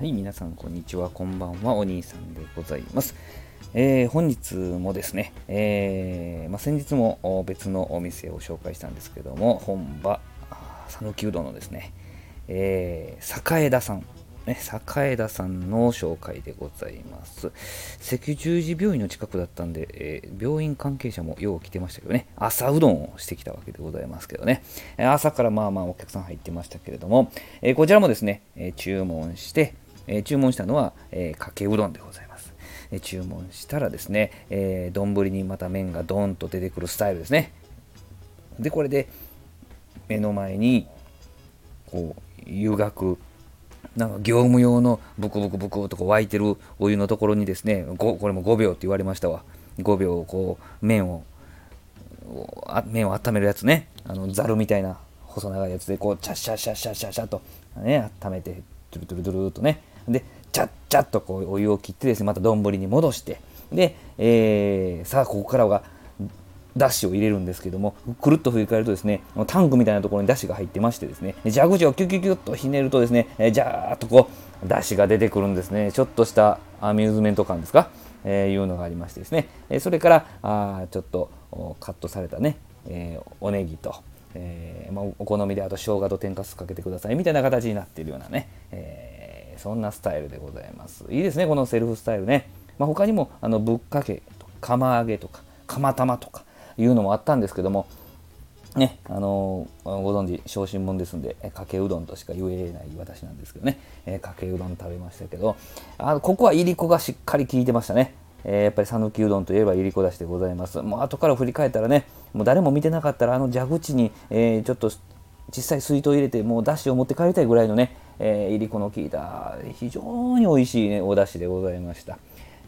はい、皆さん、こんにちは。こんばんは。お兄さんでございます。えー、本日もですね、えー、まあ、先日も別のお店を紹介したんですけども、本場、讃岐うどんのですね、えー、栄田さん、ね、栄田さんの紹介でございます。赤十字病院の近くだったんで、えー、病院関係者もよう来てましたけどね、朝うどんをしてきたわけでございますけどね、朝からまあまあお客さん入ってましたけれども、えー、こちらもですね、え注文して、え注文したのは、えかけうどんでございます。え注文したらですね、え丼にまた麺がドンと出てくるスタイルですね。で、これで目の前にこう湯がくなんか業務用のブクブクブクとこう沸いてるお湯のところにですねこれも5秒って言われましたわ5秒こう麺を麺を温めるやつねあのざるみたいな細長いやつでこうチャッシャッシャッシャッシャッシャッとね温めてトゥルトゥルトゥルとねで、ちゃっちゃっとこうお湯を切ってですね、また丼に戻して、で、えー、さあここからはだしを入れるんですけども、くるっと振り返るとですね、タンクみたいなところにだしが入ってましてですね、蛇口をキュキュキュッとひねるとですね、じゃーっとこう、だしが出てくるんですね。ちょっとしたアミューズメント感ですか、えー、いうのがありましてですね、それからあちょっとカットされたね、えー、おネギと、えーまあ、お好みであと生姜と天かすかけてくださいみたいな形になっているようなね、えーそんなスタイルでございます。いいですね、このセルフスタイルね。まあ、他にもあのぶっかけとか釜揚げとか釜玉とかいうのもあったんですけども、ね、あのご存知小心者ですんでかけうどんとしか言えない私なんですけどね、えー、かけうどん食べましたけどあのここはいりこがしっかり効いてましたね、えー、やっぱり讃岐うどんといえばいりこだしでございますもう後から振り返ったらねもう誰も見てなかったらあの蛇口に、え、ちょっと小さい水筒入れてもうだしを持って帰りたいぐらいのねえー、いりこの効いた非常に美味しい、ね、お出汁でございました。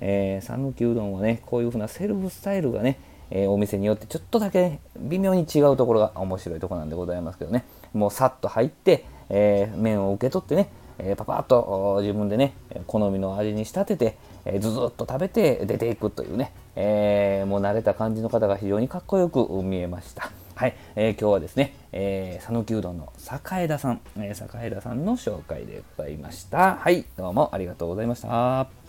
えー、讃岐うどんはねこういう風なセルフスタイルがね、えー、お店によってちょっとだけ、微妙に違うところが面白いとこなんでございますけどねもうさっと入って、えー、麺を受け取ってね、えパパッと自分でね好みの味に仕立てて、えずずっと食べて出ていくというね、えもう慣れた感じの方が非常にかっこよく見えました。はい、えー、今日はですね、えー、讃岐うどんの栄田さん、えー、栄田さんの紹介でございました。はい、どうもありがとうございました。